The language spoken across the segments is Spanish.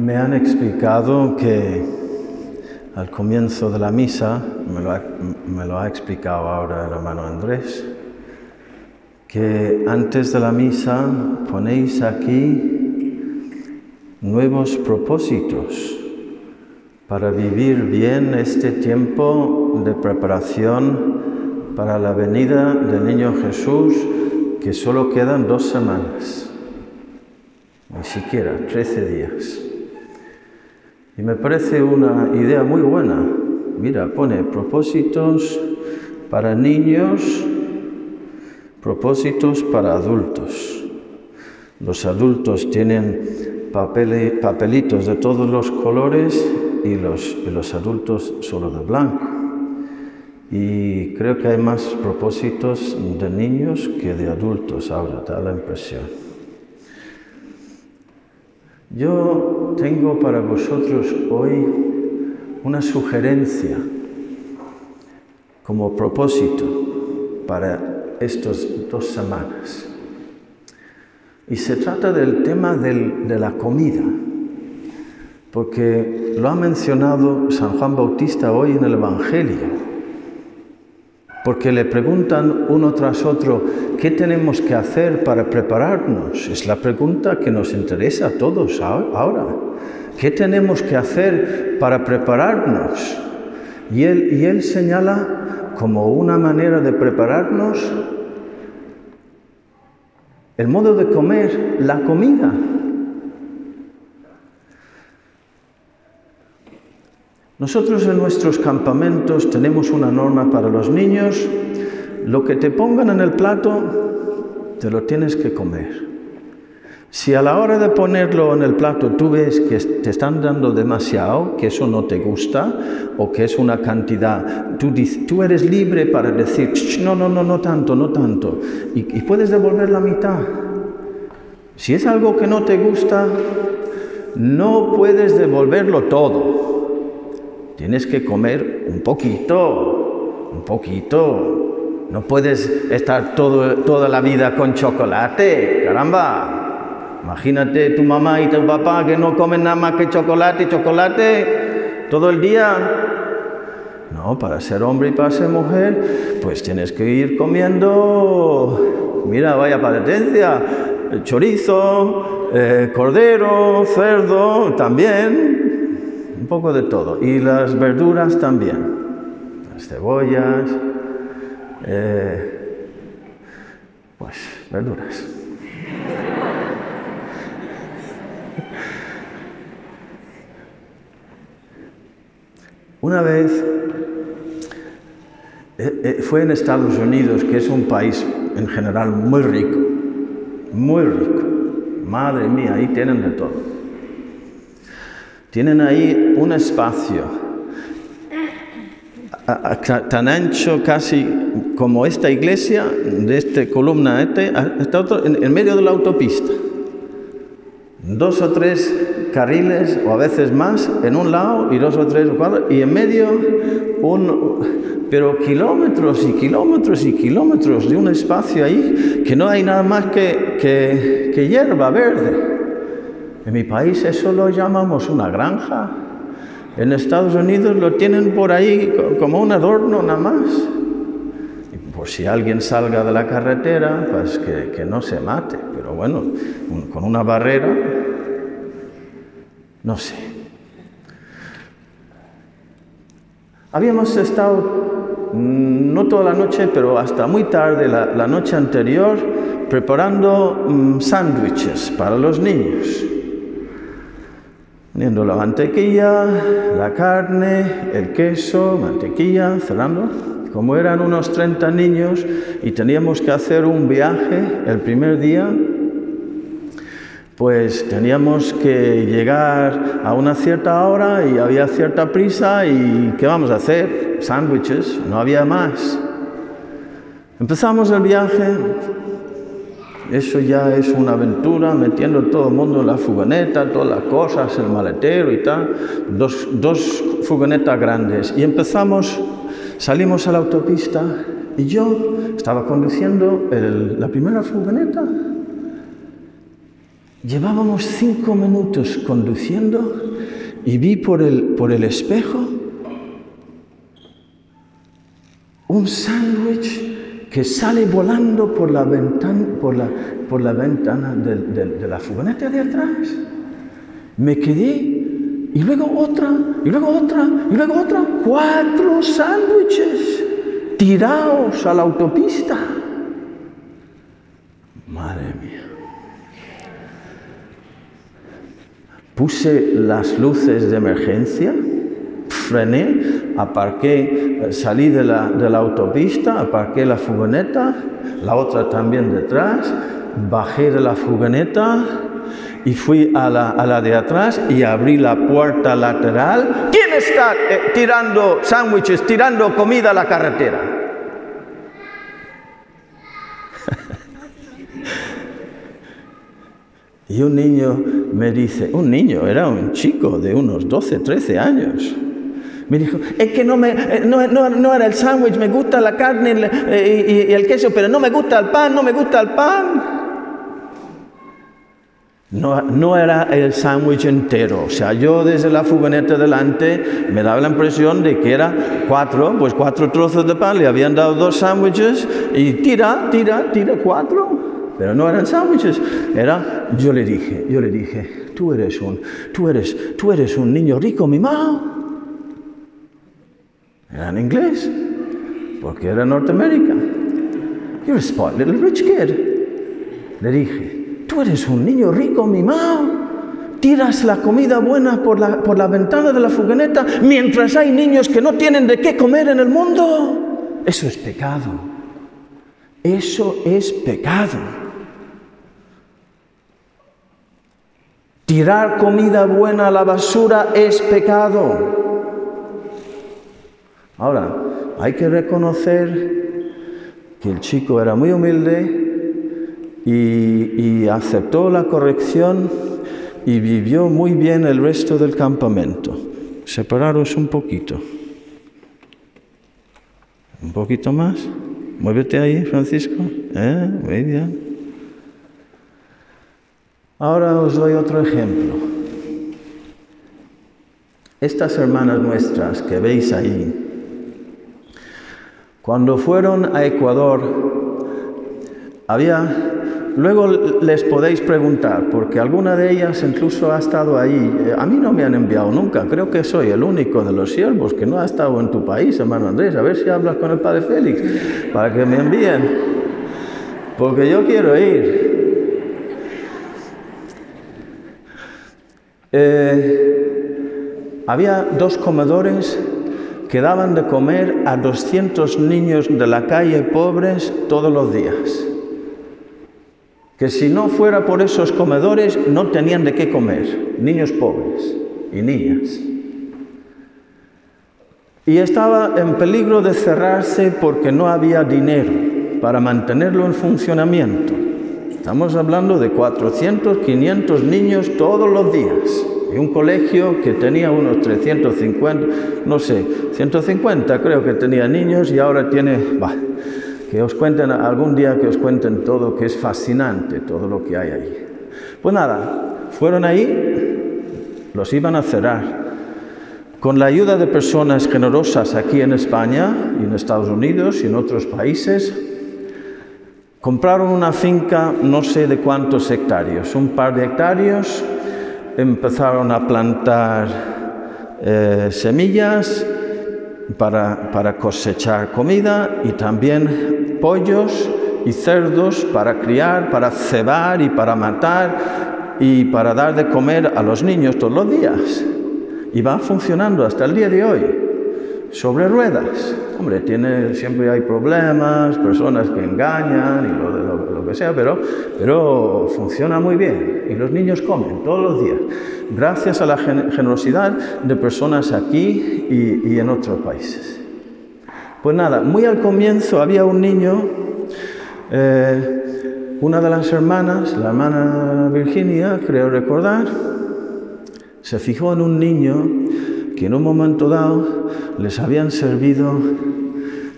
Me han explicado que al comienzo de la misa, me lo ha, explicado ahora el hermano Andrés, que antes de la misa ponéis aquí nuevos propósitos para vivir bien este tiempo de preparación para la venida del niño Jesús, que solo quedan dos semanas, ni siquiera 13 días. Y me parece una idea muy buena. Mira, pone propósitos para niños, propósitos para adultos. Los adultos tienen papelitos de todos los colores y los, los adultos solo de blanco. Y creo que hay más propósitos de niños que de adultos ahora, da la impresión. Yo tengo para vosotros hoy una sugerencia como propósito para estas dos semanas. Y se trata del tema de la comida, porque lo ha mencionado San Juan Bautista hoy en el Evangelio porque le preguntan uno tras otro, ¿qué tenemos que hacer para prepararnos? Es la pregunta que nos interesa a todos ahora. ¿Qué tenemos que hacer para prepararnos? Y él, y él señala como una manera de prepararnos el modo de comer, la comida. Nosotros en nuestros campamentos tenemos una norma para los niños, lo que te pongan en el plato, te lo tienes que comer. Si a la hora de ponerlo en el plato tú ves que te están dando demasiado, que eso no te gusta o que es una cantidad, tú, eres libre para decir, no, no, no, no tanto, no tanto, y, y puedes devolver la mitad. Si es algo que no te gusta, no puedes devolverlo todo. Tienes que comer un poquito, un poquito. No puedes estar toda la vida con chocolate, caramba. Imagínate tu mamá y tu papá que no comen nada más que chocolate, chocolate, todo el día. No, para ser hombre y para ser mujer, pues tienes que ir comiendo, mira, vaya paretencia, chorizo, eh, cordero, cerdo, también, poco de todo. Y las verduras también, las cebollas, eh, pues verduras. Una vez eh, eh, fue en Estados Unidos, que es un país en general muy rico, muy rico. Madre mía, ahí tienen de todo. Tienen ahí un espacio tan ancho casi como esta iglesia, de esta columna, este, está en, medio de la autopista. Dos o tres carriles, o a veces más, en un lado y dos o tres y en medio un, pero kilómetros y kilómetros y kilómetros de un espacio ahí que no hay nada más que, que, que hierba verde. En mi país eso lo llamamos una granja. En Estados Unidos lo tienen por ahí como un adorno nada más. Por si alguien salga de la carretera, pues que, no se mate. Pero bueno, con una barrera, no sé. Habíamos estado, mm, no toda la noche, pero hasta muy tarde, la, noche anterior, preparando mm, sándwiches para los niños poniendo la mantequilla, la carne, el queso, mantequilla, cerrando. Como eran unos 30 niños y teníamos que hacer un viaje el primer día, pues teníamos que llegar a una cierta hora y había cierta prisa y ¿qué vamos a hacer? Sándwiches, no había más. Empezamos el viaje, eso ya es una aventura, metiendo todo el mundo en la furgoneta, todas las cosas, el maletero y tal. Dos, dos furgonetas grandes. Y empezamos, salimos a la autopista y yo estaba conduciendo la primera furgoneta. Llevábamos cinco minutos conduciendo y vi por el, por el espejo un sándwich que sale volando por la ventana, por la, por la ventana de, de la furgoneta de atrás. Me quedé y luego otra, y luego otra, y luego otra. Cuatro sándwiches tirados a la autopista. Madre mía. Puse las luces de emergencia, frené, aparqué, salí de la, de la autopista, aparqué la furgoneta, la otra también detrás, bajé de la furgoneta, y fui a la, de atrás y abrí la puerta lateral. ¿Quién está eh, tirando sándwiches, tirando comida a la carretera? y un niño me dice, un niño, era un chico de unos 12, 13 años. Me dijo, es que no, me, eh, no, era el sándwich, me gusta la carne eh, y el queso, pero no me gusta el pan, no me gusta el pan. No, era el sándwich entero. O sea, yo desde la furgoneta delante me daba la impresión de que era cuatro, pues cuatro trozos de pan, le habían dado dos sándwiches y tira, tira, tira cuatro. Pero no eran sándwiches, era, yo le dije, yo le dije, tú eres un, tú eres, tú eres un niño rico mimado. Era en inglés, porque era Norteamérica. You're a spoiled little rich kid. Le dije, Tú eres un niño rico mimado. Tiras la comida buena por la, por la ventana de la furgoneta mientras hay niños que no tienen de qué comer en el mundo. Eso es pecado. Eso es pecado. Tirar comida buena a la basura es pecado. Ahora, hay que reconocer que el chico era muy humilde, y, aceptó la corrección y vivió muy bien el resto del campamento. Separaros un poquito. Un poquito más. Muévete ahí, Francisco. ¿Eh? Muy bien. Ahora os doy otro ejemplo. Estas hermanas nuestras que veis ahí, cuando fueron a Ecuador, había Luego les podéis preguntar, porque alguna de ellas incluso ha estado ahí. A mí no me han enviado nunca, creo que soy el único de los siervos que no ha estado en tu país, hermano Andrés. A ver si hablas con el padre Félix para que me envíen, porque yo quiero ir. Eh, había dos comedores que daban de comer a 200 niños de la calle pobres todos los días que si no fuera por esos comedores no tenían de qué comer, niños pobres y niñas. Y estaba en peligro de cerrarse porque no había dinero para mantenerlo en funcionamiento. Estamos hablando de 400, 500 niños todos los días. Y un colegio que tenía unos 350, no sé, 150 creo que tenía niños y ahora tiene, que os cuenten algún día que os cuenten todo, que es fascinante todo lo que hay ahí. Pues nada, fueron ahí, los iban a cerrar. Con la ayuda de personas generosas aquí en España y en Estados Unidos y en otros países, compraron una finca no sé de cuántos hectáreos, un par de hectáreos, empezaron a plantar eh, semillas, para, cosechar comida y también pollos y cerdos para criar, para cebar y para matar y para dar de comer a los niños todos los días. Y va funcionando hasta el día de hoy, sobre ruedas. Hombre, tiene, siempre hay problemas, personas que engañan y lo, que sea, pero, pero funciona muy bien. Y los niños comen todos los días gracias a la generosidad de personas aquí y, en otros países. Pues nada, muy al comienzo había un niño, eh, una de las hermanas, la hermana Virginia, creo recordar, se fijó en un niño que en un momento dado les habían servido,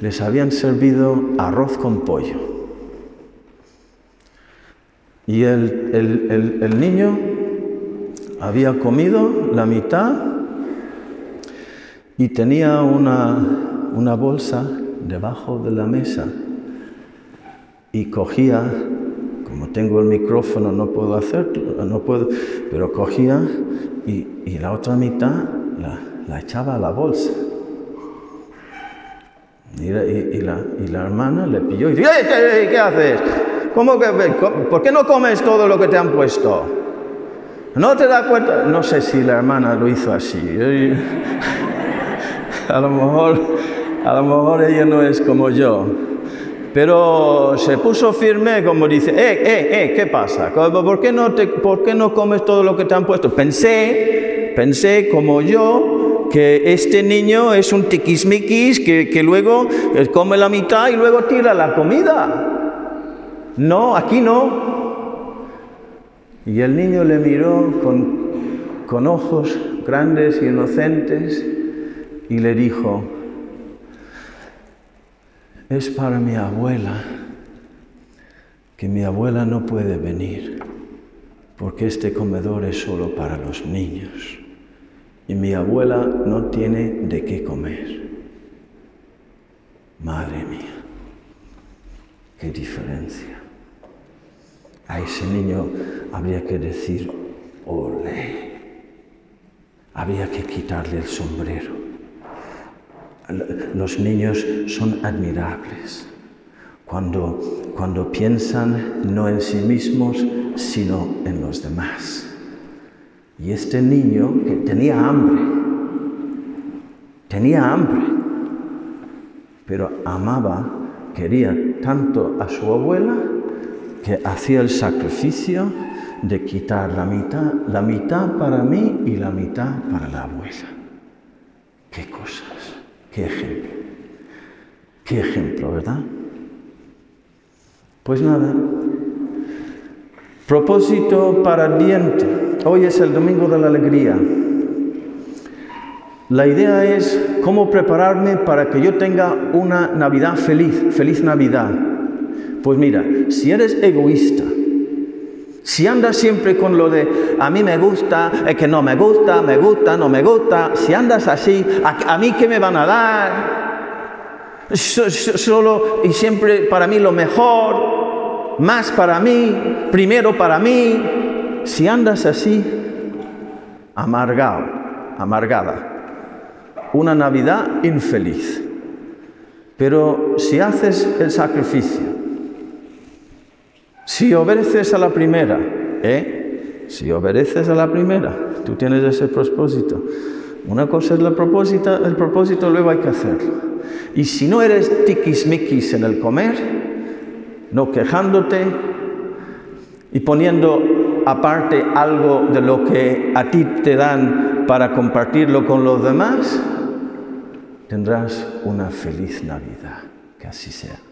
les habían servido arroz con pollo. Y el, el, el, niño había comido la mitad y tenía una, una bolsa debajo de la mesa y cogía, como tengo el micrófono no puedo hacerlo, no puedo, pero cogía y, y la otra mitad la, la, echaba a la bolsa. Y, la, y la, hermana le pilló y dice, ¿qué, qué haces? ¿Cómo que, ¿Por qué no comes todo lo que te han puesto? ¿No te das cuenta? No sé si la hermana lo hizo así. A lo mejor, a lo mejor ella no es como yo. Pero se puso firme como dice, eh, eh, eh, ¿qué pasa? ¿Por qué no, te, ¿Por qué no comes todo lo que te han puesto? Pensé, pensé como yo, que este niño es un tiquismiquis que, que luego come la mitad y luego tira la comida. No, aquí no. Y el niño le miró con, con ojos grandes y inocentes y le dijo, es para mi abuela, que mi abuela no puede venir, porque este comedor es solo para los niños y mi abuela no tiene de qué comer. Madre mía, qué diferencia. A ese niño habría que decir, ole, había que quitarle el sombrero. Los niños son admirables cuando, cuando piensan no en sí mismos, sino en los demás. Y este niño que tenía hambre, tenía hambre, pero amaba, quería tanto a su abuela que hacía el sacrificio de quitar la mitad, la mitad para mí y la mitad para la abuela. Qué cosas. Qué ejemplo. Qué ejemplo, ¿verdad? Pues nada. Propósito para el viento. Hoy es el domingo de la alegría. La idea es cómo prepararme para que yo tenga una Navidad feliz, feliz Navidad. Pues mira, si eres egoísta, si andas siempre con lo de a mí me gusta, es que no me gusta, me gusta, no me gusta, si andas así, a, mí qué me van a dar, solo y siempre para mí lo mejor, más para mí, primero para mí, si andas así, amargado, amargada, una Navidad infeliz. Pero si haces el sacrificio, si obedeces a la primera, ¿eh? Si obedeces a la primera, tú tienes ese propósito. Una cosa es el propósito, el propósito luego hay que hacerlo. Y si no eres tiquismiquis en el comer, no quejándote y poniendo aparte algo de lo que a ti te dan para compartirlo con los demás, tendrás una feliz Navidad. Que así sea.